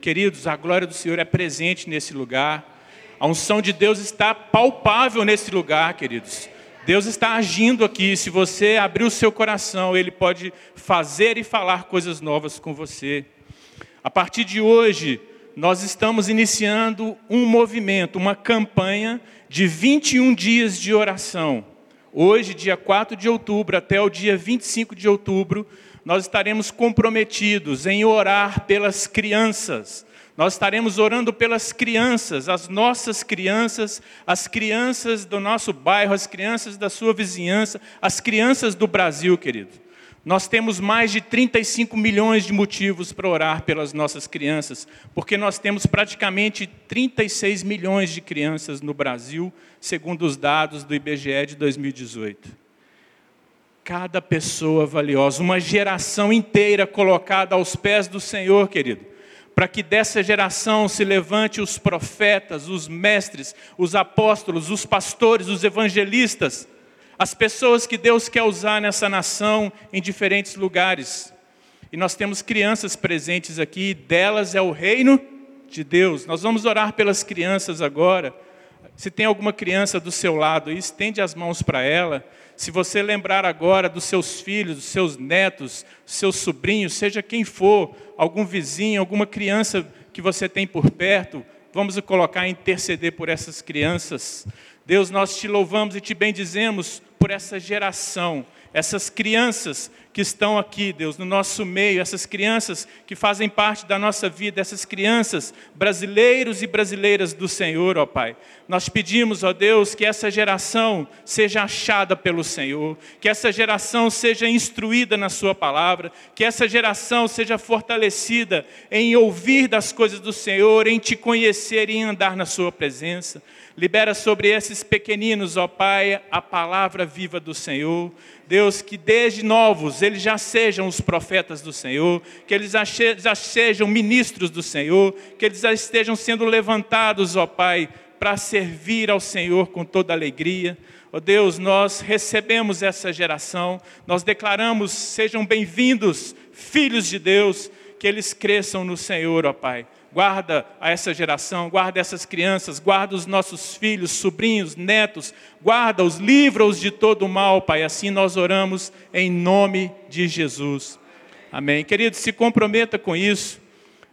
Queridos, a glória do Senhor é presente nesse lugar. A unção de Deus está palpável nesse lugar, queridos. Deus está agindo aqui. Se você abrir o seu coração, Ele pode fazer e falar coisas novas com você. A partir de hoje, nós estamos iniciando um movimento, uma campanha de 21 dias de oração. Hoje, dia 4 de outubro, até o dia 25 de outubro, nós estaremos comprometidos em orar pelas crianças. Nós estaremos orando pelas crianças, as nossas crianças, as crianças do nosso bairro, as crianças da sua vizinhança, as crianças do Brasil, querido. Nós temos mais de 35 milhões de motivos para orar pelas nossas crianças, porque nós temos praticamente 36 milhões de crianças no Brasil, segundo os dados do IBGE de 2018 cada pessoa valiosa, uma geração inteira colocada aos pés do Senhor, querido, para que dessa geração se levante os profetas, os mestres, os apóstolos, os pastores, os evangelistas, as pessoas que Deus quer usar nessa nação em diferentes lugares. E nós temos crianças presentes aqui, delas é o reino de Deus. Nós vamos orar pelas crianças agora. Se tem alguma criança do seu lado, estende as mãos para ela. Se você lembrar agora dos seus filhos, dos seus netos, seus sobrinhos, seja quem for, algum vizinho, alguma criança que você tem por perto, vamos colocar a interceder por essas crianças. Deus, nós te louvamos e te bendizemos por essa geração, essas crianças que estão aqui, Deus, no nosso meio, essas crianças que fazem parte da nossa vida, essas crianças, brasileiros e brasileiras do Senhor, ó Pai. Nós pedimos, ó Deus, que essa geração seja achada pelo Senhor, que essa geração seja instruída na Sua palavra, que essa geração seja fortalecida em ouvir das coisas do Senhor, em te conhecer e em andar na Sua presença. Libera sobre esses pequeninos, ó Pai, a palavra viva do Senhor. Deus, que desde novos eles já sejam os profetas do Senhor, que eles já sejam ministros do Senhor, que eles já estejam sendo levantados, ó Pai, para servir ao Senhor com toda alegria. Ó Deus, nós recebemos essa geração, nós declaramos: sejam bem-vindos, filhos de Deus, que eles cresçam no Senhor, ó Pai guarda a essa geração, guarda essas crianças, guarda os nossos filhos, sobrinhos, netos, guarda-os, livra-os de todo o mal, Pai. Assim nós oramos em nome de Jesus. Amém. Querido, se comprometa com isso,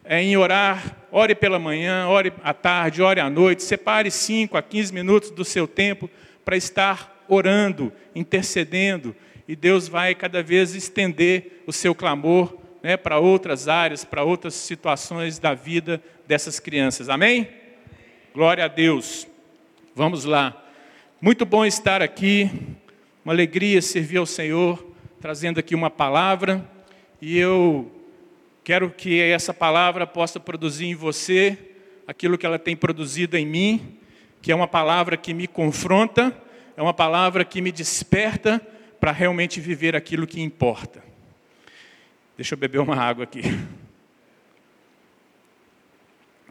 é, em orar, ore pela manhã, ore à tarde, ore à noite, separe 5 a 15 minutos do seu tempo para estar orando, intercedendo, e Deus vai cada vez estender o seu clamor né, para outras áreas, para outras situações da vida dessas crianças. Amém? Glória a Deus. Vamos lá. Muito bom estar aqui, uma alegria servir ao Senhor, trazendo aqui uma palavra, e eu quero que essa palavra possa produzir em você aquilo que ela tem produzido em mim, que é uma palavra que me confronta, é uma palavra que me desperta para realmente viver aquilo que importa. Deixa eu beber uma água aqui.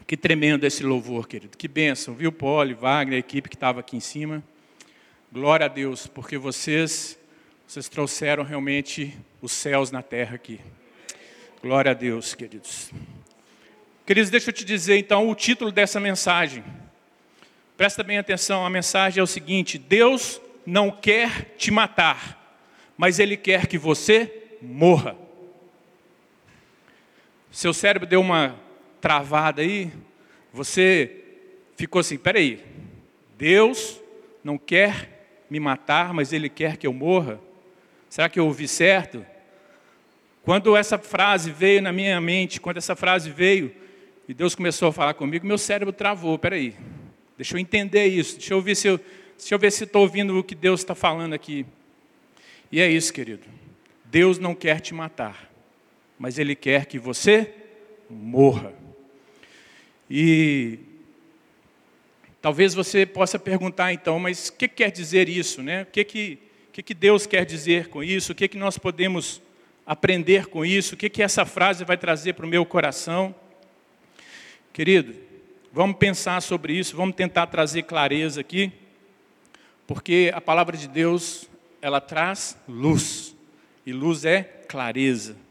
Que tremendo esse louvor, querido. Que bênção, viu, Poli, Wagner, a equipe que estava aqui em cima. Glória a Deus, porque vocês, vocês trouxeram realmente os céus na terra aqui. Glória a Deus, queridos. Queridos, deixa eu te dizer então o título dessa mensagem. Presta bem atenção, a mensagem é o seguinte: Deus não quer te matar, mas Ele quer que você morra. Seu cérebro deu uma travada aí, você ficou assim: peraí, Deus não quer me matar, mas Ele quer que eu morra? Será que eu ouvi certo? Quando essa frase veio na minha mente, quando essa frase veio, e Deus começou a falar comigo, meu cérebro travou. Peraí, deixa eu entender isso, deixa eu ver se eu deixa eu ver se estou ouvindo o que Deus está falando aqui. E é isso, querido. Deus não quer te matar mas Ele quer que você morra. E talvez você possa perguntar então, mas o que quer dizer isso, né? O que que, que, que Deus quer dizer com isso? O que, que nós podemos aprender com isso? O que, que essa frase vai trazer para o meu coração? Querido, vamos pensar sobre isso, vamos tentar trazer clareza aqui, porque a palavra de Deus, ela traz luz, e luz é clareza.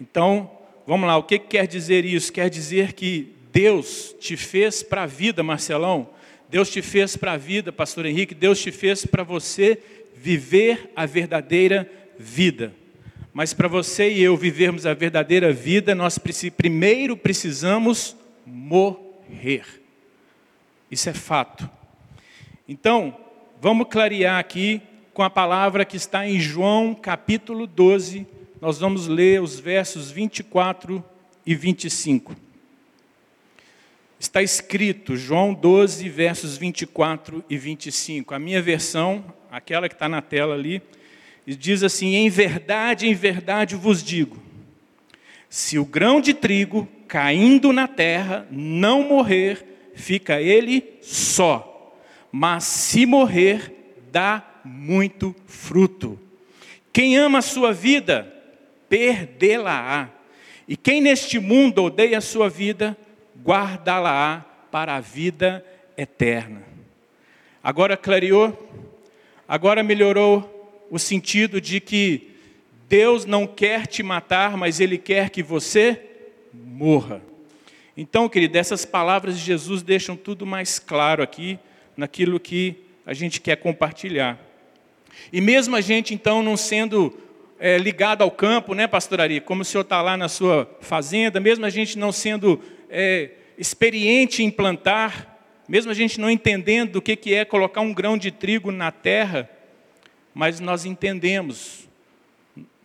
Então, vamos lá, o que quer dizer isso? Quer dizer que Deus te fez para a vida, Marcelão. Deus te fez para a vida, pastor Henrique. Deus te fez para você viver a verdadeira vida. Mas para você e eu vivermos a verdadeira vida, nós primeiro precisamos morrer. Isso é fato. Então, vamos clarear aqui com a palavra que está em João capítulo 12. Nós vamos ler os versos 24 e 25. Está escrito, João 12, versos 24 e 25. A minha versão, aquela que está na tela ali, diz assim: Em verdade, em verdade vos digo, se o grão de trigo caindo na terra não morrer, fica ele só, mas se morrer, dá muito fruto. Quem ama a sua vida, perdê-la-á. E quem neste mundo odeia a sua vida, guardá-la-á para a vida eterna. Agora clareou, agora melhorou o sentido de que Deus não quer te matar, mas Ele quer que você morra. Então, querido, essas palavras de Jesus deixam tudo mais claro aqui naquilo que a gente quer compartilhar. E mesmo a gente, então, não sendo é, ligado ao campo, né, pastoraria, como o senhor está lá na sua fazenda, mesmo a gente não sendo é, experiente em plantar, mesmo a gente não entendendo o que, que é colocar um grão de trigo na terra, mas nós entendemos,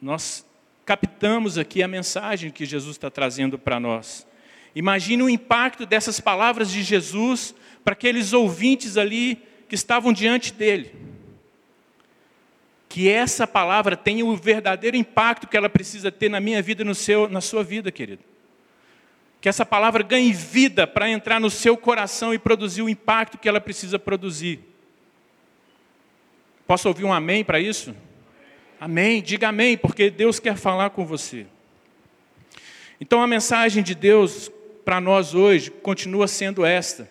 nós captamos aqui a mensagem que Jesus está trazendo para nós. Imagine o impacto dessas palavras de Jesus para aqueles ouvintes ali que estavam diante dele. Que essa palavra tenha o verdadeiro impacto que ela precisa ter na minha vida e no seu, na sua vida, querido. Que essa palavra ganhe vida para entrar no seu coração e produzir o impacto que ela precisa produzir. Posso ouvir um amém para isso? Amém, diga amém, porque Deus quer falar com você. Então a mensagem de Deus para nós hoje continua sendo esta: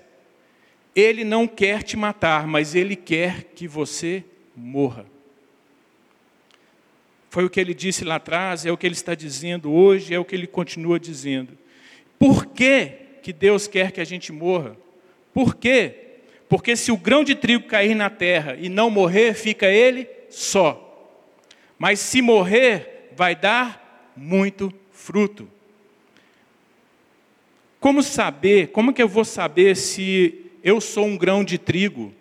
Ele não quer te matar, mas Ele quer que você morra. Foi o que ele disse lá atrás, é o que ele está dizendo hoje, é o que ele continua dizendo. Por que, que Deus quer que a gente morra? Por quê? Porque se o grão de trigo cair na terra e não morrer, fica ele só. Mas se morrer, vai dar muito fruto. Como saber, como que eu vou saber se eu sou um grão de trigo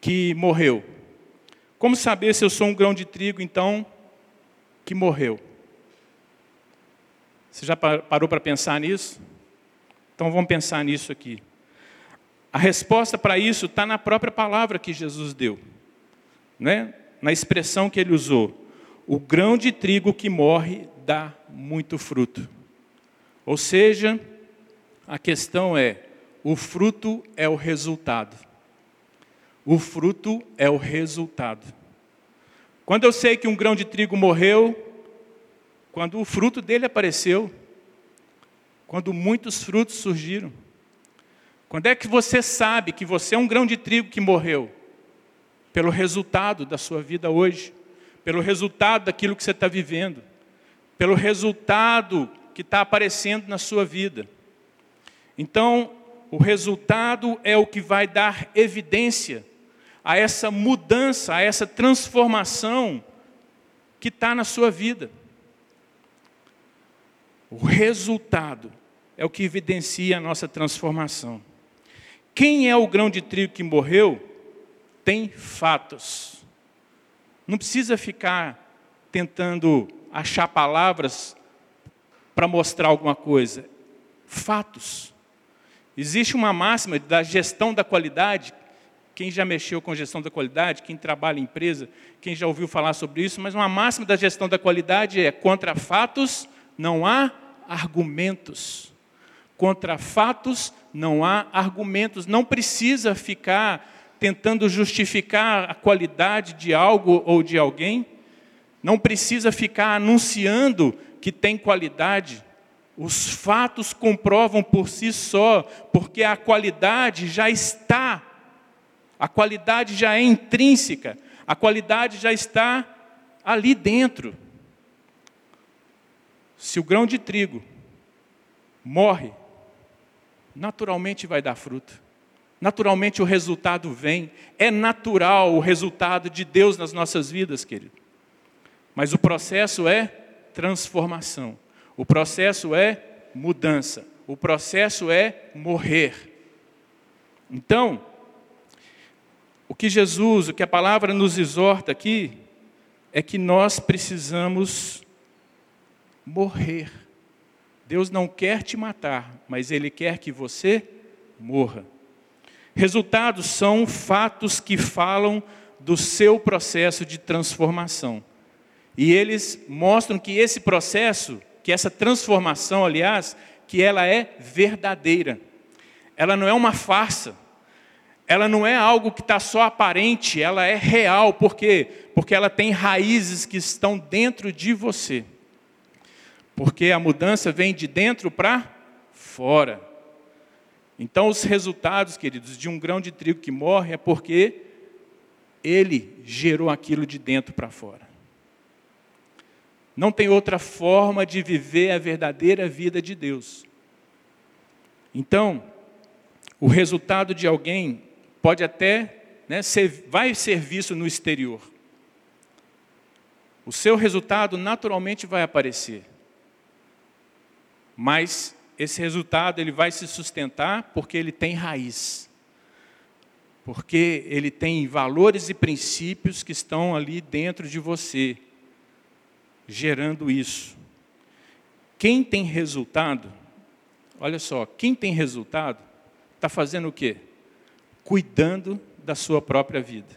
que morreu? Como saber se eu sou um grão de trigo, então, que morreu? Você já parou para pensar nisso? Então vamos pensar nisso aqui. A resposta para isso está na própria palavra que Jesus deu, né? na expressão que ele usou. O grão de trigo que morre dá muito fruto. Ou seja, a questão é: o fruto é o resultado. O fruto é o resultado. Quando eu sei que um grão de trigo morreu, quando o fruto dele apareceu, quando muitos frutos surgiram. Quando é que você sabe que você é um grão de trigo que morreu? Pelo resultado da sua vida hoje, pelo resultado daquilo que você está vivendo, pelo resultado que está aparecendo na sua vida. Então, o resultado é o que vai dar evidência a essa mudança, a essa transformação que está na sua vida. O resultado é o que evidencia a nossa transformação. Quem é o grão de trigo que morreu tem fatos. Não precisa ficar tentando achar palavras para mostrar alguma coisa. Fatos. Existe uma máxima da gestão da qualidade. Quem já mexeu com gestão da qualidade, quem trabalha em empresa, quem já ouviu falar sobre isso, mas uma máxima da gestão da qualidade é contra fatos não há argumentos. Contra fatos não há argumentos. Não precisa ficar tentando justificar a qualidade de algo ou de alguém. Não precisa ficar anunciando que tem qualidade. Os fatos comprovam por si só, porque a qualidade já está. A qualidade já é intrínseca. A qualidade já está ali dentro. Se o grão de trigo morre, naturalmente vai dar fruto. Naturalmente o resultado vem. É natural o resultado de Deus nas nossas vidas, querido. Mas o processo é transformação. O processo é mudança. O processo é morrer. Então, o que Jesus, o que a palavra nos exorta aqui, é que nós precisamos morrer. Deus não quer te matar, mas Ele quer que você morra. Resultados são fatos que falam do seu processo de transformação. E eles mostram que esse processo, que essa transformação, aliás, que ela é verdadeira. Ela não é uma farsa. Ela não é algo que está só aparente, ela é real. Por quê? Porque ela tem raízes que estão dentro de você. Porque a mudança vem de dentro para fora. Então, os resultados, queridos, de um grão de trigo que morre é porque ele gerou aquilo de dentro para fora. Não tem outra forma de viver a verdadeira vida de Deus. Então, o resultado de alguém pode até né, ser, vai ser visto no exterior. O seu resultado naturalmente vai aparecer. Mas esse resultado ele vai se sustentar porque ele tem raiz. Porque ele tem valores e princípios que estão ali dentro de você, gerando isso. Quem tem resultado, olha só, quem tem resultado, está fazendo o quê? Cuidando da sua própria vida.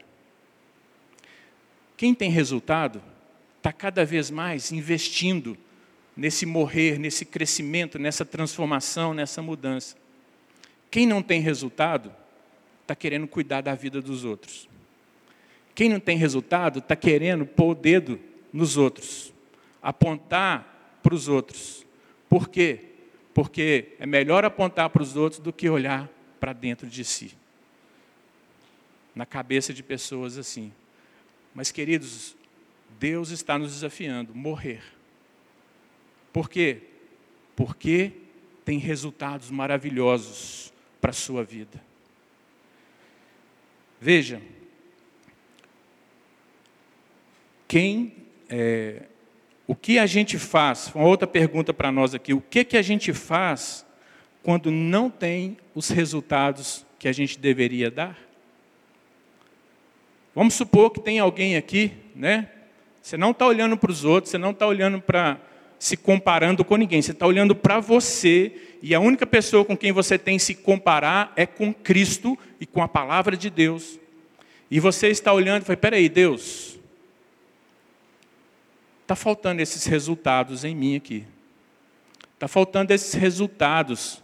Quem tem resultado, está cada vez mais investindo nesse morrer, nesse crescimento, nessa transformação, nessa mudança. Quem não tem resultado, está querendo cuidar da vida dos outros. Quem não tem resultado, está querendo pôr o dedo nos outros, apontar para os outros. Por quê? Porque é melhor apontar para os outros do que olhar para dentro de si. Na cabeça de pessoas assim. Mas, queridos, Deus está nos desafiando morrer por quê? Porque tem resultados maravilhosos para a sua vida. Veja, quem, é, o que a gente faz? Uma outra pergunta para nós aqui: o que que a gente faz quando não tem os resultados que a gente deveria dar? Vamos supor que tem alguém aqui, né? Você não está olhando para os outros, você não está olhando para se comparando com ninguém, você está olhando para você, e a única pessoa com quem você tem se comparar é com Cristo e com a palavra de Deus. E você está olhando e fala: peraí, Deus, está faltando esses resultados em mim aqui. Está faltando esses resultados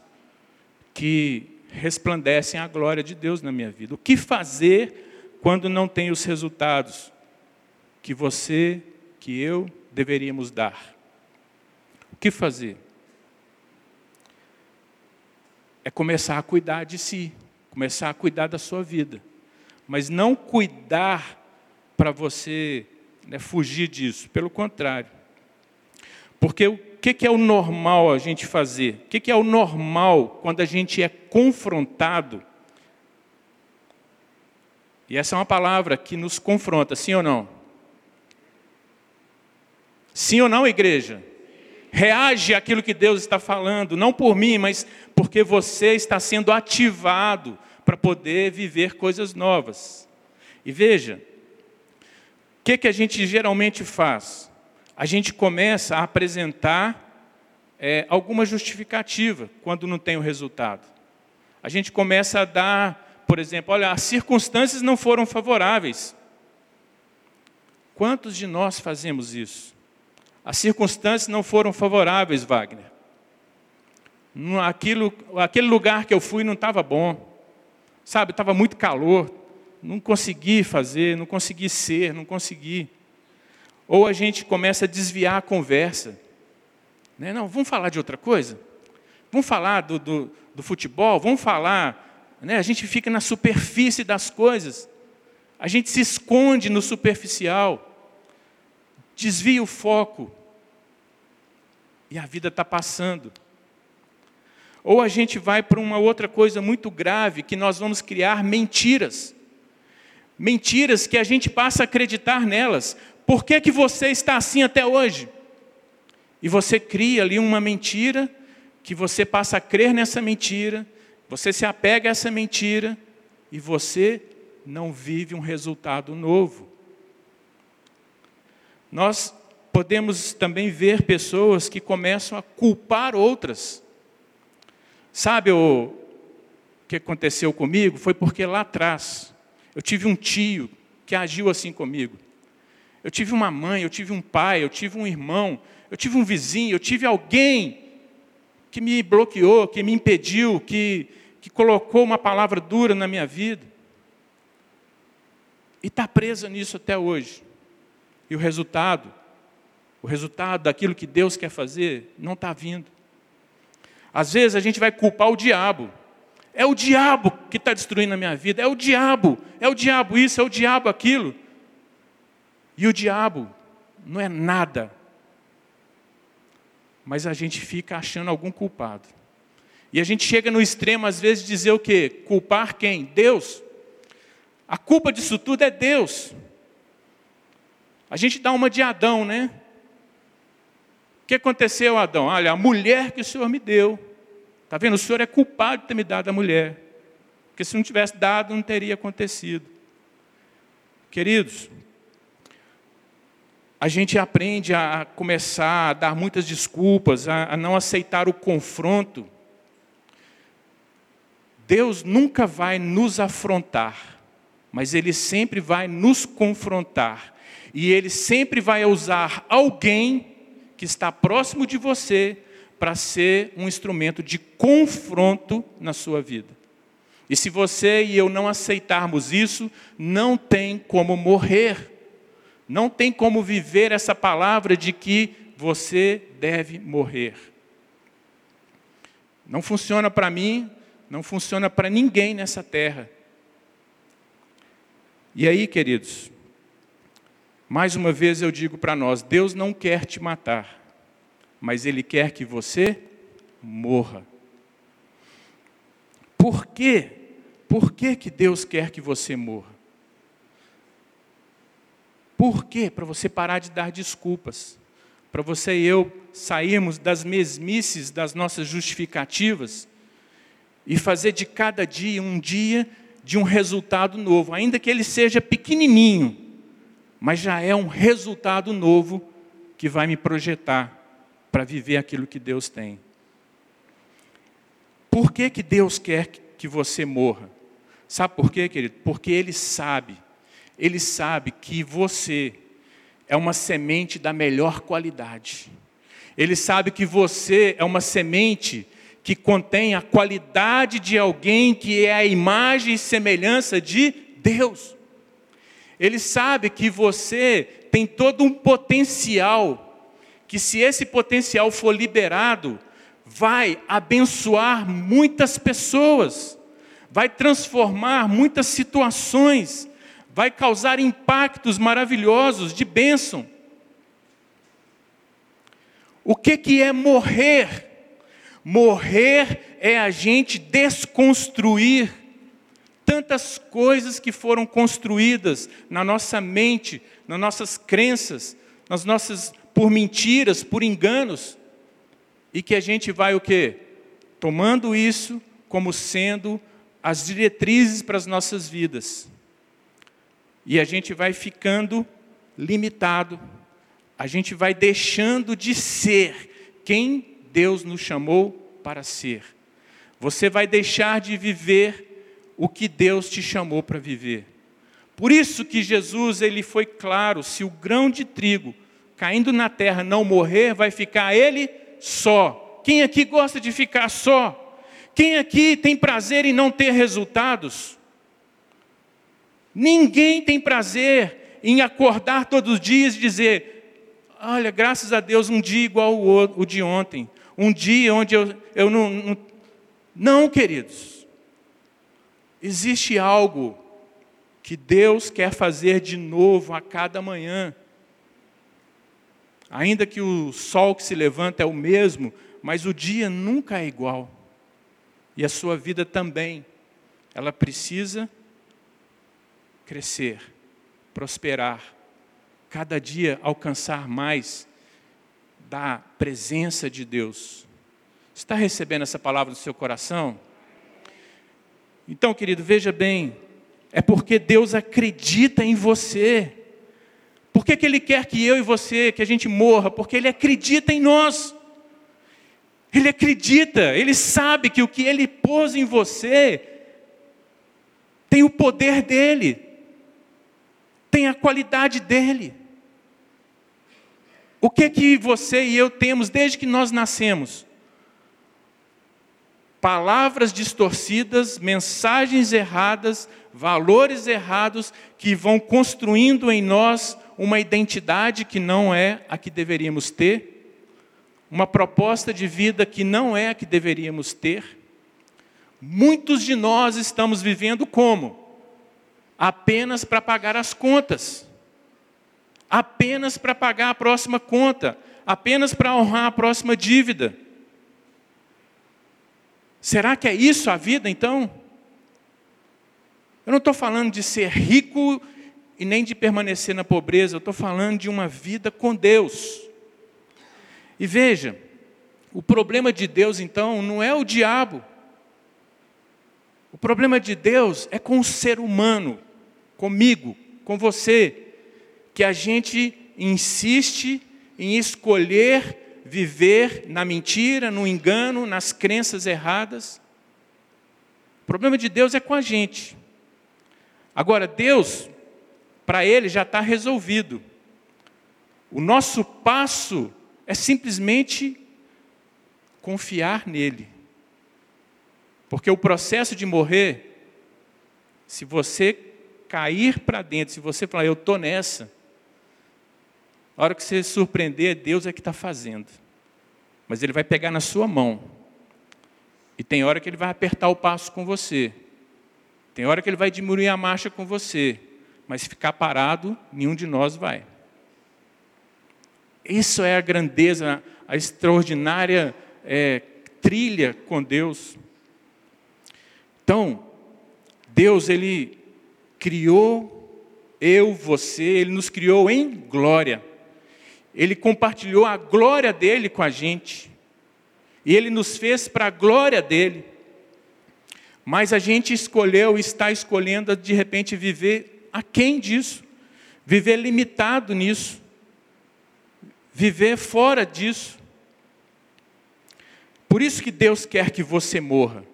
que resplandecem a glória de Deus na minha vida. O que fazer quando não tem os resultados que você, que eu deveríamos dar? que fazer? É começar a cuidar de si, começar a cuidar da sua vida. Mas não cuidar para você né, fugir disso, pelo contrário. Porque o que, que é o normal a gente fazer? O que, que é o normal quando a gente é confrontado? E essa é uma palavra que nos confronta, sim ou não? Sim ou não, igreja? reage àquilo que Deus está falando, não por mim, mas porque você está sendo ativado para poder viver coisas novas. E veja, o que, que a gente geralmente faz? A gente começa a apresentar é, alguma justificativa quando não tem o resultado. A gente começa a dar, por exemplo, olha, as circunstâncias não foram favoráveis. Quantos de nós fazemos isso? As circunstâncias não foram favoráveis, Wagner. Aquilo, aquele lugar que eu fui não estava bom. Sabe, estava muito calor. Não consegui fazer, não consegui ser, não consegui. Ou a gente começa a desviar a conversa. Né? Não, vamos falar de outra coisa? Vamos falar do, do, do futebol? Vamos falar. Né? A gente fica na superfície das coisas. A gente se esconde no superficial. Desvia o foco. e a vida está passando. Ou a gente vai para uma outra coisa muito grave, que nós vamos criar mentiras. Mentiras que a gente passa a acreditar nelas. Por que, que você está assim até hoje? E você cria ali uma mentira, que você passa a crer nessa mentira, você se apega a essa mentira, e você não vive um resultado novo. Nós podemos também ver pessoas que começam a culpar outras. Sabe o que aconteceu comigo? Foi porque lá atrás eu tive um tio que agiu assim comigo. Eu tive uma mãe, eu tive um pai, eu tive um irmão, eu tive um vizinho, eu tive alguém que me bloqueou, que me impediu, que, que colocou uma palavra dura na minha vida. E está presa nisso até hoje. E o resultado, o resultado daquilo que Deus quer fazer, não está vindo. Às vezes a gente vai culpar o diabo. É o diabo que está destruindo a minha vida. É o diabo. É o diabo isso, é o diabo aquilo. E o diabo não é nada. Mas a gente fica achando algum culpado. E a gente chega no extremo, às vezes, de dizer o quê? Culpar quem? Deus. A culpa disso tudo é Deus. A gente dá uma de Adão, né? O que aconteceu, Adão? Olha, a mulher que o Senhor me deu. Está vendo? O Senhor é culpado de ter me dado a mulher. Porque se não tivesse dado, não teria acontecido. Queridos, a gente aprende a começar a dar muitas desculpas, a, a não aceitar o confronto. Deus nunca vai nos afrontar, mas Ele sempre vai nos confrontar. E Ele sempre vai usar alguém que está próximo de você para ser um instrumento de confronto na sua vida. E se você e eu não aceitarmos isso, não tem como morrer. Não tem como viver essa palavra de que você deve morrer. Não funciona para mim, não funciona para ninguém nessa terra. E aí, queridos, mais uma vez eu digo para nós: Deus não quer te matar, mas Ele quer que você morra. Por quê? Por que, que Deus quer que você morra? Por quê? Para você parar de dar desculpas. Para você e eu sairmos das mesmices das nossas justificativas e fazer de cada dia um dia de um resultado novo, ainda que ele seja pequenininho, mas já é um resultado novo que vai me projetar para viver aquilo que Deus tem. Por que, que Deus quer que você morra? Sabe por quê, querido? Porque Ele sabe, Ele sabe que você é uma semente da melhor qualidade. Ele sabe que você é uma semente que contém a qualidade de alguém que é a imagem e semelhança de Deus. Ele sabe que você tem todo um potencial, que se esse potencial for liberado, vai abençoar muitas pessoas, vai transformar muitas situações, vai causar impactos maravilhosos de bênção. O que, que é morrer? Morrer é a gente desconstruir tantas coisas que foram construídas na nossa mente, nas nossas crenças, nas nossas por mentiras, por enganos, e que a gente vai o quê? Tomando isso como sendo as diretrizes para as nossas vidas. E a gente vai ficando limitado. A gente vai deixando de ser quem Deus nos chamou para ser. Você vai deixar de viver o que Deus te chamou para viver. Por isso que Jesus ele foi claro, se o grão de trigo caindo na terra não morrer, vai ficar ele só. Quem aqui gosta de ficar só? Quem aqui tem prazer em não ter resultados? Ninguém tem prazer em acordar todos os dias e dizer: Olha, graças a Deus, um dia igual o, de ontem. Um dia onde eu, eu não, não. Não, queridos. Existe algo que Deus quer fazer de novo a cada manhã. Ainda que o sol que se levanta é o mesmo, mas o dia nunca é igual. E a sua vida também. Ela precisa crescer, prosperar, cada dia alcançar mais da presença de Deus. Está recebendo essa palavra no seu coração? Então, querido, veja bem, é porque Deus acredita em você. Por que, que Ele quer que eu e você, que a gente morra? Porque Ele acredita em nós. Ele acredita, Ele sabe que o que Ele pôs em você tem o poder dEle, tem a qualidade dEle. O que que você e eu temos desde que nós nascemos? Palavras distorcidas, mensagens erradas, valores errados que vão construindo em nós uma identidade que não é a que deveríamos ter, uma proposta de vida que não é a que deveríamos ter. Muitos de nós estamos vivendo como? Apenas para pagar as contas apenas para pagar a próxima conta, apenas para honrar a próxima dívida. Será que é isso a vida então? Eu não estou falando de ser rico e nem de permanecer na pobreza, eu estou falando de uma vida com Deus. E veja, o problema de Deus então não é o diabo. O problema de Deus é com o ser humano, comigo, com você, que a gente insiste em escolher viver na mentira, no engano, nas crenças erradas. O problema de Deus é com a gente. Agora, Deus, para Ele já está resolvido. O nosso passo é simplesmente confiar nele. Porque o processo de morrer, se você cair para dentro, se você falar, eu estou nessa, a hora que você surpreender, Deus é que está fazendo. Mas Ele vai pegar na sua mão. E tem hora que Ele vai apertar o passo com você. Tem hora que Ele vai diminuir a marcha com você. Mas ficar parado, nenhum de nós vai. Isso é a grandeza, a extraordinária é, trilha com Deus. Então, Deus, Ele criou eu, você, Ele nos criou em glória. Ele compartilhou a glória dele com a gente. E ele nos fez para a glória dele. Mas a gente escolheu, está escolhendo de repente viver aquém disso, viver limitado nisso, viver fora disso. Por isso que Deus quer que você morra.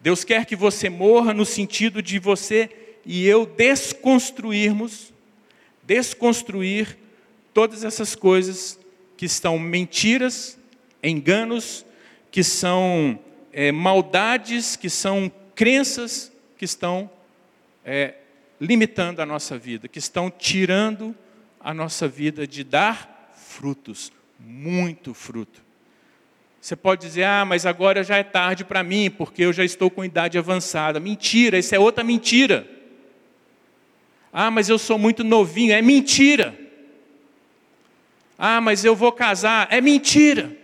Deus quer que você morra no sentido de você e eu desconstruirmos, desconstruir todas essas coisas que estão mentiras, enganos, que são é, maldades, que são crenças que estão é, limitando a nossa vida, que estão tirando a nossa vida de dar frutos, muito fruto. Você pode dizer, ah, mas agora já é tarde para mim, porque eu já estou com idade avançada. Mentira, isso é outra mentira. Ah, mas eu sou muito novinho. É mentira. Ah, mas eu vou casar. É mentira.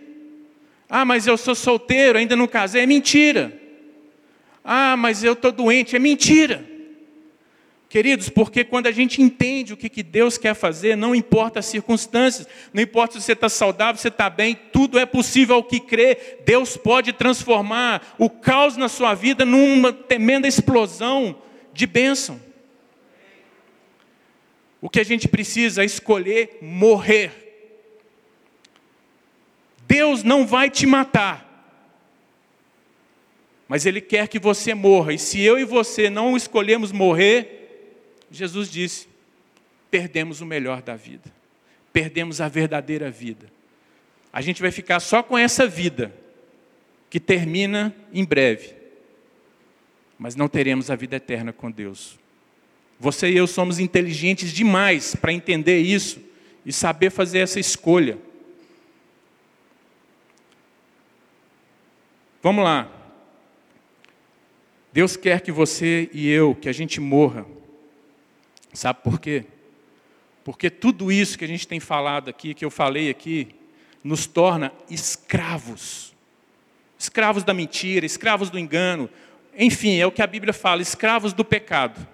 Ah, mas eu sou solteiro, ainda não casei. É mentira. Ah, mas eu estou doente. É mentira. Queridos, porque quando a gente entende o que, que Deus quer fazer, não importa as circunstâncias, não importa se você está saudável, se você está bem, tudo é possível ao que crê. Deus pode transformar o caos na sua vida numa tremenda explosão de bênção. O que a gente precisa é escolher morrer Deus não vai te matar, mas Ele quer que você morra. E se eu e você não escolhemos morrer, Jesus disse: perdemos o melhor da vida, perdemos a verdadeira vida. A gente vai ficar só com essa vida, que termina em breve, mas não teremos a vida eterna com Deus. Você e eu somos inteligentes demais para entender isso e saber fazer essa escolha. Vamos lá. Deus quer que você e eu, que a gente morra. Sabe por quê? Porque tudo isso que a gente tem falado aqui, que eu falei aqui, nos torna escravos. Escravos da mentira, escravos do engano. Enfim, é o que a Bíblia fala, escravos do pecado.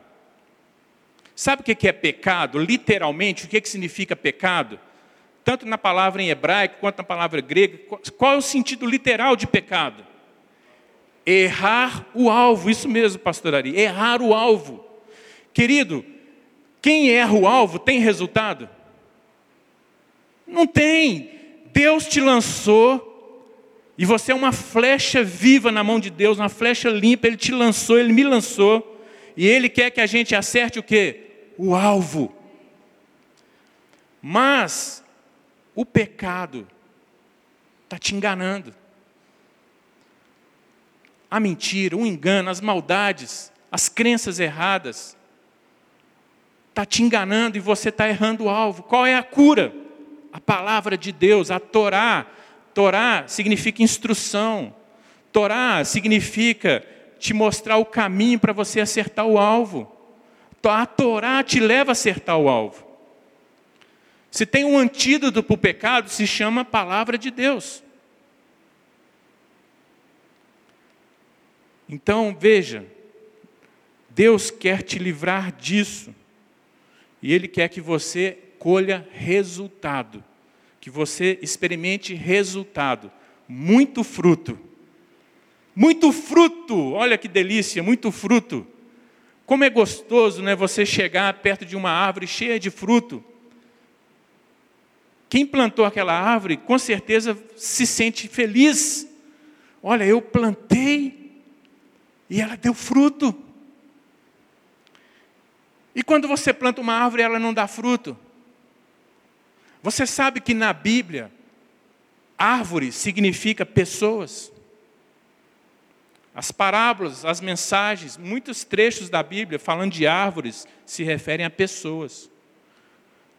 Sabe o que é pecado? Literalmente, o que significa pecado? Tanto na palavra em hebraico quanto na palavra grega. Qual é o sentido literal de pecado? Errar o alvo, isso mesmo, pastor Ari, errar o alvo. Querido, quem erra o alvo tem resultado? Não tem. Deus te lançou e você é uma flecha viva na mão de Deus, uma flecha limpa, Ele te lançou, Ele me lançou, e Ele quer que a gente acerte o quê? O alvo. Mas o pecado está te enganando. A mentira, o engano, as maldades, as crenças erradas, está te enganando e você está errando o alvo. Qual é a cura? A palavra de Deus, a Torá. Torá significa instrução. Torá significa te mostrar o caminho para você acertar o alvo. A Torá te leva a acertar o alvo. Se tem um antídoto para o pecado, se chama palavra de Deus. Então, veja, Deus quer te livrar disso. E Ele quer que você colha resultado, que você experimente resultado, muito fruto. Muito fruto, olha que delícia, muito fruto. Como é gostoso, né, você chegar perto de uma árvore cheia de fruto. Quem plantou aquela árvore, com certeza se sente feliz. Olha, eu plantei e ela deu fruto. E quando você planta uma árvore, ela não dá fruto. Você sabe que na Bíblia, árvore significa pessoas. As parábolas, as mensagens, muitos trechos da Bíblia falando de árvores se referem a pessoas.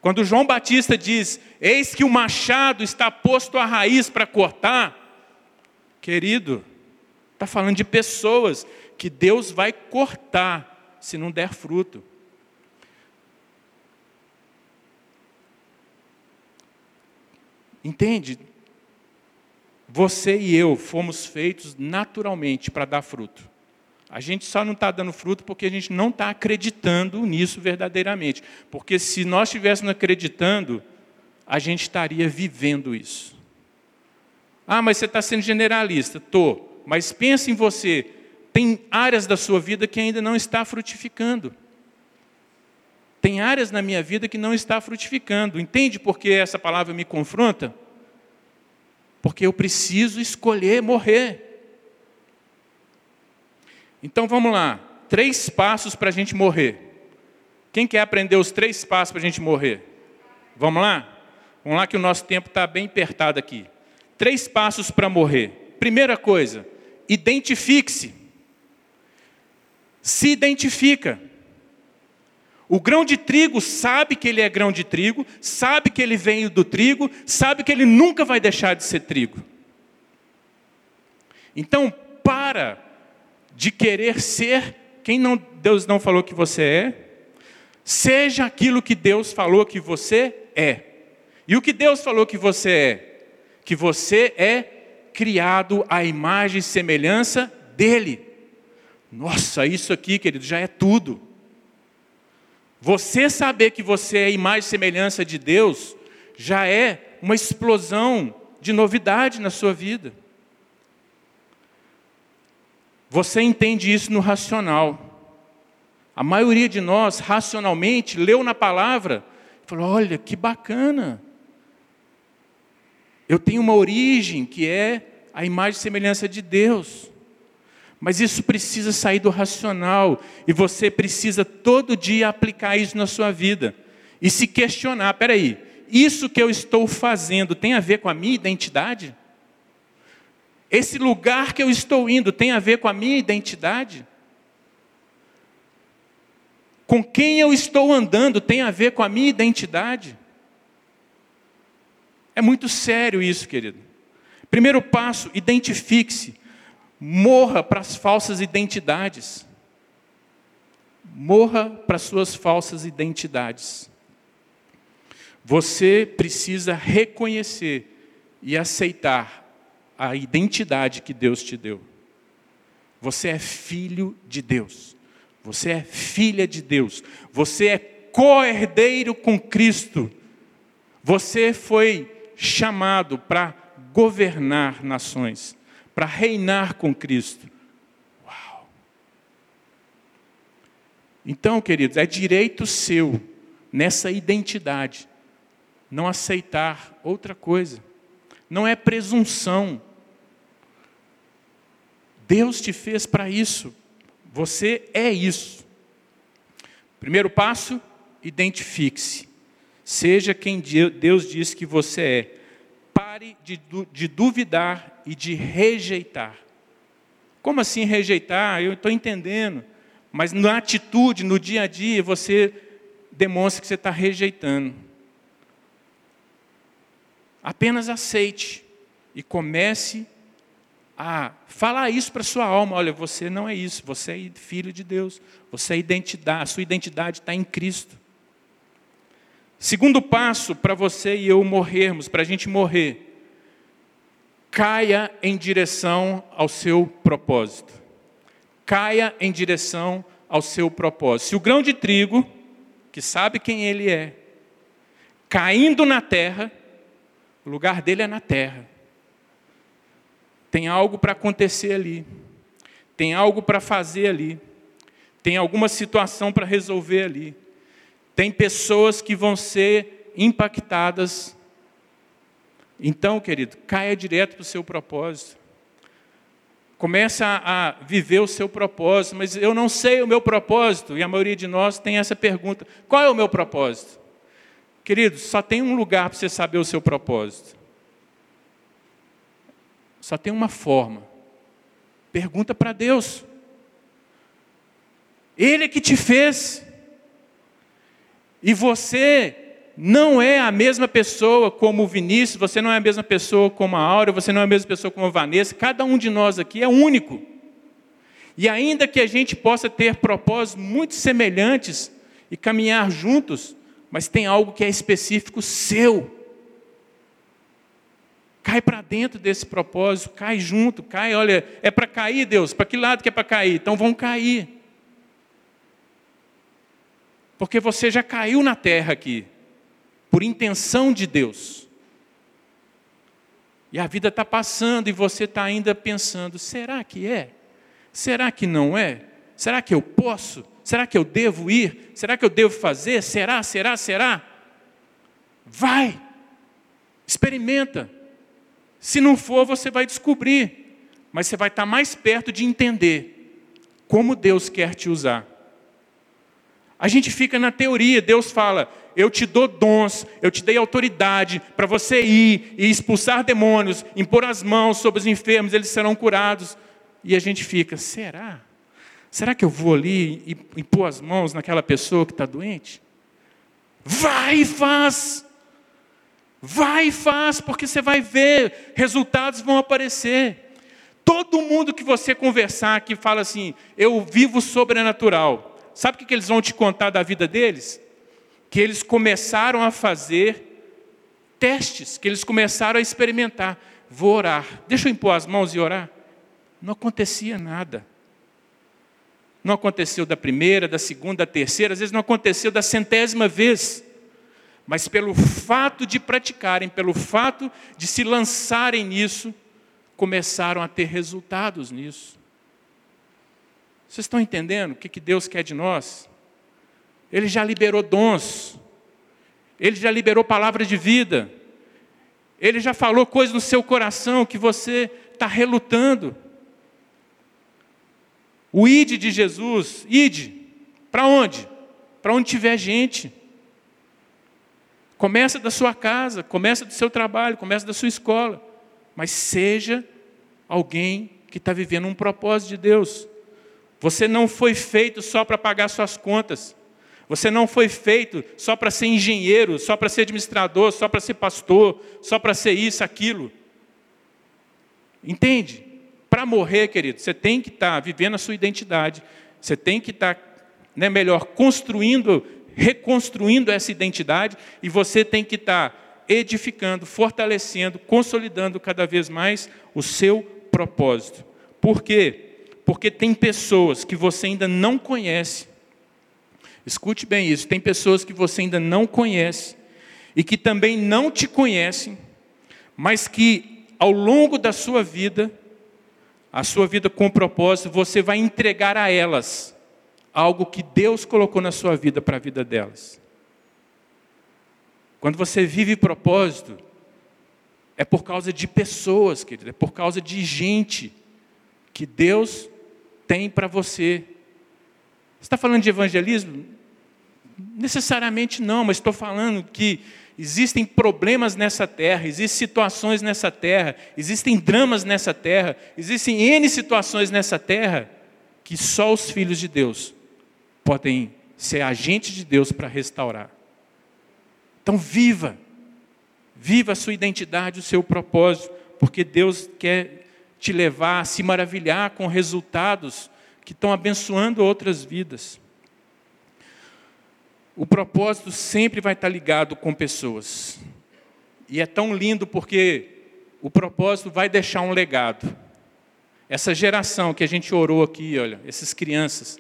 Quando João Batista diz: Eis que o machado está posto à raiz para cortar, querido, está falando de pessoas que Deus vai cortar se não der fruto. Entende? Você e eu fomos feitos naturalmente para dar fruto. A gente só não está dando fruto porque a gente não está acreditando nisso verdadeiramente. Porque se nós estivéssemos acreditando, a gente estaria vivendo isso. Ah, mas você está sendo generalista. Estou. Mas pense em você. Tem áreas da sua vida que ainda não está frutificando. Tem áreas na minha vida que não está frutificando. Entende por que essa palavra me confronta? Porque eu preciso escolher morrer. Então vamos lá. Três passos para a gente morrer. Quem quer aprender os três passos para a gente morrer? Vamos lá? Vamos lá que o nosso tempo está bem apertado aqui. Três passos para morrer. Primeira coisa, identifique-se. Se identifica. O grão de trigo sabe que ele é grão de trigo, sabe que ele veio do trigo, sabe que ele nunca vai deixar de ser trigo. Então, para de querer ser quem não, Deus não falou que você é, seja aquilo que Deus falou que você é. E o que Deus falou que você é? Que você é criado à imagem e semelhança dele. Nossa, isso aqui, querido, já é tudo. Você saber que você é imagem e semelhança de Deus já é uma explosão de novidade na sua vida. Você entende isso no racional. A maioria de nós, racionalmente, leu na palavra e falou: olha, que bacana. Eu tenho uma origem que é a imagem e semelhança de Deus. Mas isso precisa sair do racional e você precisa todo dia aplicar isso na sua vida e se questionar: peraí, isso que eu estou fazendo tem a ver com a minha identidade? Esse lugar que eu estou indo tem a ver com a minha identidade? Com quem eu estou andando tem a ver com a minha identidade? É muito sério isso, querido. Primeiro passo, identifique-se. Morra para as falsas identidades. Morra para as suas falsas identidades. Você precisa reconhecer e aceitar a identidade que Deus te deu. Você é filho de Deus. Você é filha de Deus. Você é co-herdeiro com Cristo. Você foi chamado para governar nações, para reinar com Cristo. Uau! Então, queridos, é direito seu, nessa identidade, não aceitar outra coisa. Não é presunção. Deus te fez para isso. Você é isso. Primeiro passo, identifique-se. Seja quem Deus diz que você é. Pare de, de duvidar e de rejeitar. Como assim rejeitar? Eu estou entendendo. Mas na atitude, no dia a dia, você demonstra que você está rejeitando. Apenas aceite e comece a falar isso para sua alma. Olha, você não é isso, você é filho de Deus. Você é identidade, a sua identidade está em Cristo. Segundo passo para você e eu morrermos, para a gente morrer, caia em direção ao seu propósito. Caia em direção ao seu propósito. Se o grão de trigo, que sabe quem ele é, caindo na terra, o lugar dele é na terra. Tem algo para acontecer ali. Tem algo para fazer ali. Tem alguma situação para resolver ali. Tem pessoas que vão ser impactadas. Então, querido, caia direto para o seu propósito. Começa a, a viver o seu propósito, mas eu não sei o meu propósito, e a maioria de nós tem essa pergunta: qual é o meu propósito? Querido, só tem um lugar para você saber o seu propósito. Só tem uma forma. Pergunta para Deus. Ele é que te fez. E você não é a mesma pessoa como o Vinícius, você não é a mesma pessoa como a Áurea, você não é a mesma pessoa como a Vanessa, cada um de nós aqui é único. E ainda que a gente possa ter propósitos muito semelhantes e caminhar juntos, mas tem algo que é específico seu. Cai para dentro desse propósito, cai junto, cai, olha, é para cair, Deus, para que lado que é para cair? Então vão cair. Porque você já caiu na terra aqui, por intenção de Deus. E a vida está passando e você está ainda pensando: será que é? Será que não é? Será que eu posso? Será que eu devo ir? Será que eu devo fazer? Será, será, será? Vai, experimenta. Se não for, você vai descobrir, mas você vai estar mais perto de entender como Deus quer te usar. A gente fica na teoria, Deus fala: eu te dou dons, eu te dei autoridade para você ir e expulsar demônios, impor as mãos sobre os enfermos, eles serão curados. E a gente fica: será? Será que eu vou ali e impor as mãos naquela pessoa que está doente? Vai e faz! Vai e faz, porque você vai ver, resultados vão aparecer. Todo mundo que você conversar que fala assim, eu vivo sobrenatural, sabe o que eles vão te contar da vida deles? Que eles começaram a fazer testes, que eles começaram a experimentar. Vou orar, deixa eu impor as mãos e orar. Não acontecia nada. Não aconteceu da primeira, da segunda, da terceira, às vezes não aconteceu da centésima vez. Mas pelo fato de praticarem, pelo fato de se lançarem nisso, começaram a ter resultados nisso. Vocês estão entendendo o que Deus quer de nós? Ele já liberou dons, Ele já liberou palavras de vida, Ele já falou coisas no seu coração que você está relutando. O id de Jesus, id, para onde? Para onde tiver gente. Começa da sua casa, começa do seu trabalho, começa da sua escola, mas seja alguém que está vivendo um propósito de Deus. Você não foi feito só para pagar suas contas. Você não foi feito só para ser engenheiro, só para ser administrador, só para ser pastor, só para ser isso, aquilo. Entende? Para morrer, querido, você tem que estar tá vivendo a sua identidade. Você tem que estar, tá, né, melhor, construindo reconstruindo essa identidade e você tem que estar edificando, fortalecendo, consolidando cada vez mais o seu propósito. Por quê? Porque tem pessoas que você ainda não conhece. Escute bem isso: tem pessoas que você ainda não conhece e que também não te conhecem, mas que ao longo da sua vida, a sua vida com propósito, você vai entregar a elas algo que Deus colocou na sua vida para a vida delas. Quando você vive propósito, é por causa de pessoas, querido, é por causa de gente que Deus tem para você. Você está falando de evangelismo? Necessariamente não, mas estou falando que existem problemas nessa terra, existem situações nessa terra, existem dramas nessa terra, existem N situações nessa terra que só os filhos de Deus podem ser agentes de Deus para restaurar. Então, viva, viva a sua identidade, o seu propósito, porque Deus quer te levar a se maravilhar com resultados que estão abençoando outras vidas. O propósito sempre vai estar ligado com pessoas. E é tão lindo porque o propósito vai deixar um legado. Essa geração que a gente orou aqui, olha, essas crianças,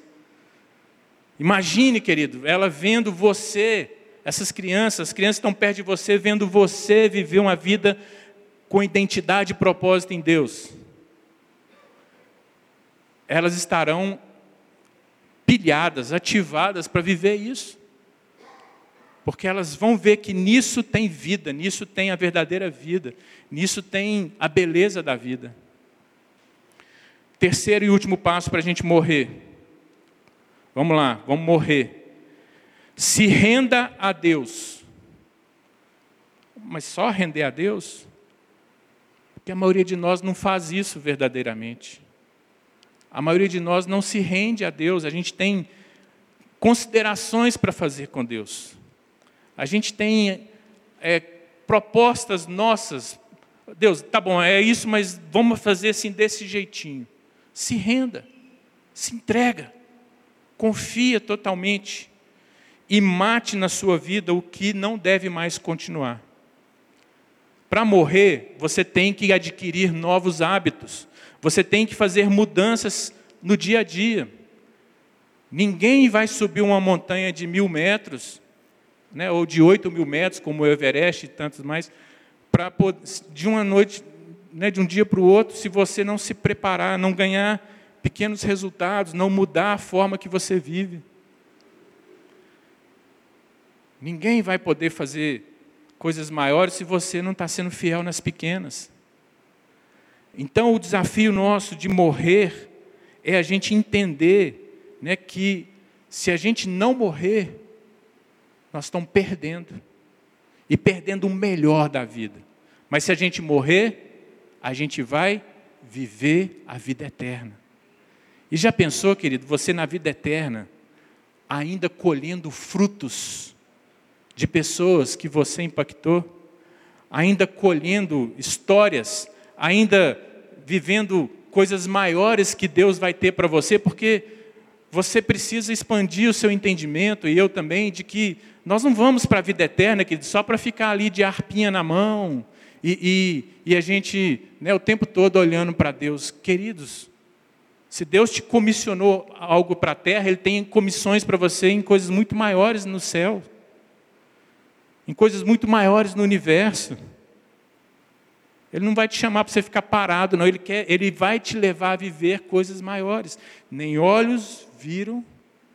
Imagine, querido, ela vendo você, essas crianças, as crianças estão perto de você, vendo você viver uma vida com identidade e propósito em Deus. Elas estarão pilhadas, ativadas para viver isso. Porque elas vão ver que nisso tem vida, nisso tem a verdadeira vida, nisso tem a beleza da vida. Terceiro e último passo para a gente morrer Vamos lá, vamos morrer. Se renda a Deus. Mas só render a Deus? Porque a maioria de nós não faz isso verdadeiramente. A maioria de nós não se rende a Deus, a gente tem considerações para fazer com Deus. A gente tem é, propostas nossas. Deus, tá bom, é isso, mas vamos fazer assim desse jeitinho. Se renda, se entrega confia totalmente e mate na sua vida o que não deve mais continuar. Para morrer, você tem que adquirir novos hábitos, você tem que fazer mudanças no dia a dia. Ninguém vai subir uma montanha de mil metros, né, ou de oito mil metros, como o Everest e tantos mais, para de uma noite, né, de um dia para o outro, se você não se preparar, não ganhar pequenos resultados, não mudar a forma que você vive. Ninguém vai poder fazer coisas maiores se você não está sendo fiel nas pequenas. Então, o desafio nosso de morrer é a gente entender né, que se a gente não morrer, nós estamos perdendo. E perdendo o melhor da vida. Mas se a gente morrer, a gente vai viver a vida eterna. E já pensou, querido, você na vida eterna, ainda colhendo frutos de pessoas que você impactou, ainda colhendo histórias, ainda vivendo coisas maiores que Deus vai ter para você, porque você precisa expandir o seu entendimento, e eu também, de que nós não vamos para a vida eterna, querido, só para ficar ali de arpinha na mão, e, e, e a gente né, o tempo todo olhando para Deus. Queridos, se Deus te comissionou algo para a terra, Ele tem comissões para você em coisas muito maiores no céu, em coisas muito maiores no universo. Ele não vai te chamar para você ficar parado, não. Ele, quer, ele vai te levar a viver coisas maiores. Nem olhos viram,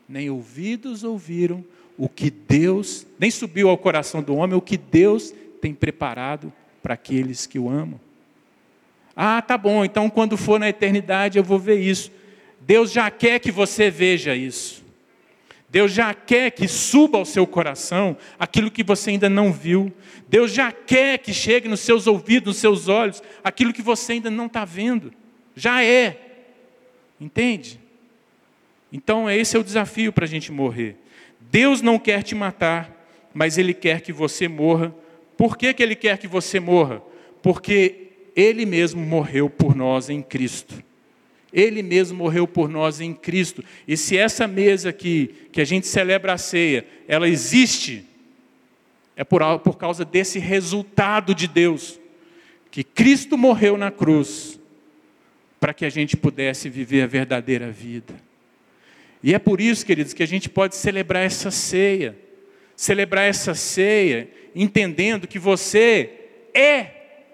nem ouvidos ouviram o que Deus, nem subiu ao coração do homem o que Deus tem preparado para aqueles que o amam. Ah, tá bom, então quando for na eternidade eu vou ver isso. Deus já quer que você veja isso. Deus já quer que suba ao seu coração aquilo que você ainda não viu. Deus já quer que chegue nos seus ouvidos, nos seus olhos, aquilo que você ainda não está vendo. Já é. Entende? Então, esse é o desafio para a gente morrer. Deus não quer te matar, mas Ele quer que você morra. Por que, que Ele quer que você morra? Porque ele mesmo morreu por nós em Cristo. Ele mesmo morreu por nós em Cristo. E se essa mesa aqui, que a gente celebra a ceia, ela existe, é por, por causa desse resultado de Deus, que Cristo morreu na cruz, para que a gente pudesse viver a verdadeira vida. E é por isso, queridos, que a gente pode celebrar essa ceia. Celebrar essa ceia, entendendo que você é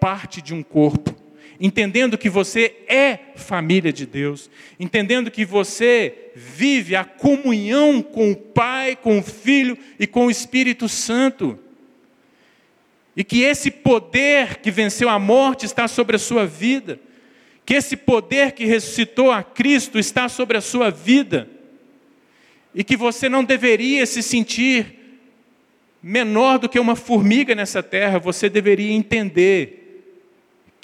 parte de um corpo entendendo que você é família de Deus, entendendo que você vive a comunhão com o Pai, com o Filho e com o Espírito Santo. E que esse poder que venceu a morte está sobre a sua vida, que esse poder que ressuscitou a Cristo está sobre a sua vida, e que você não deveria se sentir menor do que uma formiga nessa terra, você deveria entender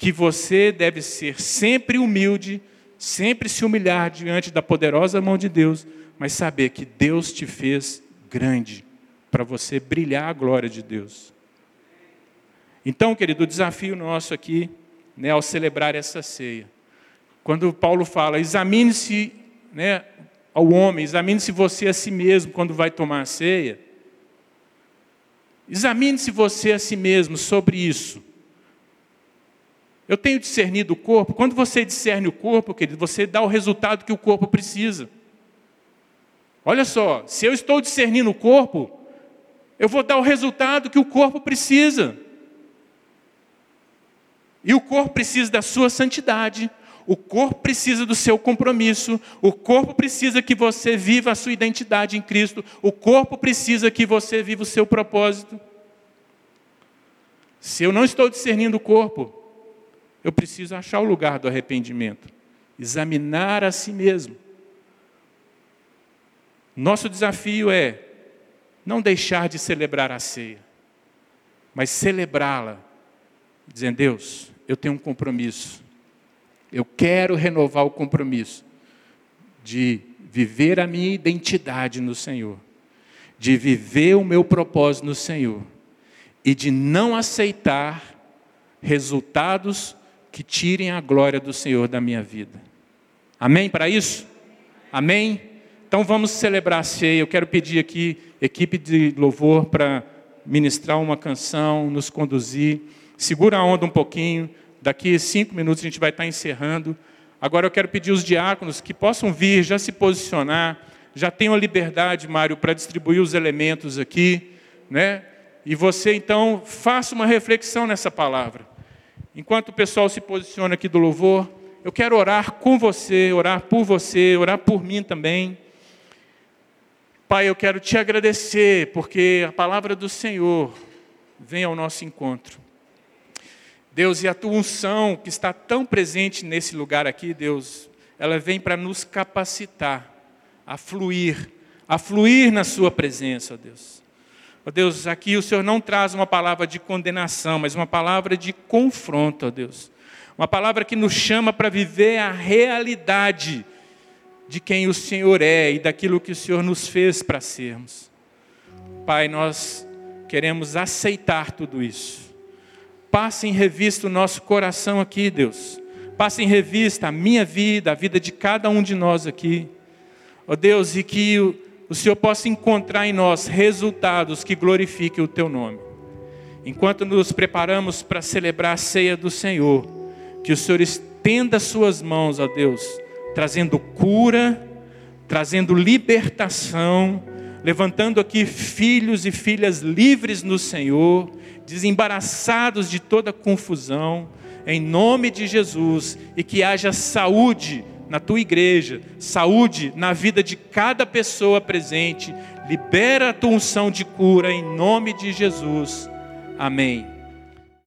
que você deve ser sempre humilde, sempre se humilhar diante da poderosa mão de Deus, mas saber que Deus te fez grande para você brilhar a glória de Deus. Então, querido, o desafio nosso aqui, né, ao celebrar essa ceia, quando Paulo fala, examine-se né, ao homem, examine-se você a si mesmo quando vai tomar a ceia. Examine-se você a si mesmo sobre isso. Eu tenho discernido o corpo. Quando você discerne o corpo, querido, você dá o resultado que o corpo precisa. Olha só, se eu estou discernindo o corpo, eu vou dar o resultado que o corpo precisa. E o corpo precisa da sua santidade, o corpo precisa do seu compromisso, o corpo precisa que você viva a sua identidade em Cristo, o corpo precisa que você viva o seu propósito. Se eu não estou discernindo o corpo, eu preciso achar o lugar do arrependimento, examinar a si mesmo. Nosso desafio é não deixar de celebrar a ceia, mas celebrá-la, dizendo: Deus, eu tenho um compromisso, eu quero renovar o compromisso de viver a minha identidade no Senhor, de viver o meu propósito no Senhor e de não aceitar resultados que tirem a glória do Senhor da minha vida. Amém para isso? Amém? Então vamos celebrar a ceia. Eu quero pedir aqui, equipe de louvor, para ministrar uma canção, nos conduzir. Segura a onda um pouquinho. Daqui cinco minutos a gente vai estar encerrando. Agora eu quero pedir os diáconos que possam vir, já se posicionar. Já tenham a liberdade, Mário, para distribuir os elementos aqui. Né? E você, então, faça uma reflexão nessa palavra. Enquanto o pessoal se posiciona aqui do louvor, eu quero orar com você, orar por você, orar por mim também. Pai, eu quero te agradecer, porque a palavra do Senhor vem ao nosso encontro. Deus, e a tua unção que está tão presente nesse lugar aqui, Deus, ela vem para nos capacitar a fluir, a fluir na Sua presença, Deus. Ó oh Deus, aqui o Senhor não traz uma palavra de condenação, mas uma palavra de confronto, ó oh Deus. Uma palavra que nos chama para viver a realidade de quem o Senhor é e daquilo que o Senhor nos fez para sermos. Pai, nós queremos aceitar tudo isso. Passe em revista o nosso coração aqui, Deus. Passe em revista a minha vida, a vida de cada um de nós aqui. Ó oh Deus, e que o Senhor possa encontrar em nós resultados que glorifiquem o Teu nome. Enquanto nos preparamos para celebrar a ceia do Senhor, que o Senhor estenda Suas mãos, ó Deus, trazendo cura, trazendo libertação, levantando aqui filhos e filhas livres no Senhor, desembaraçados de toda confusão, em nome de Jesus, e que haja saúde na tua igreja, saúde na vida de cada pessoa presente. Libera a tua unção de cura em nome de Jesus. Amém.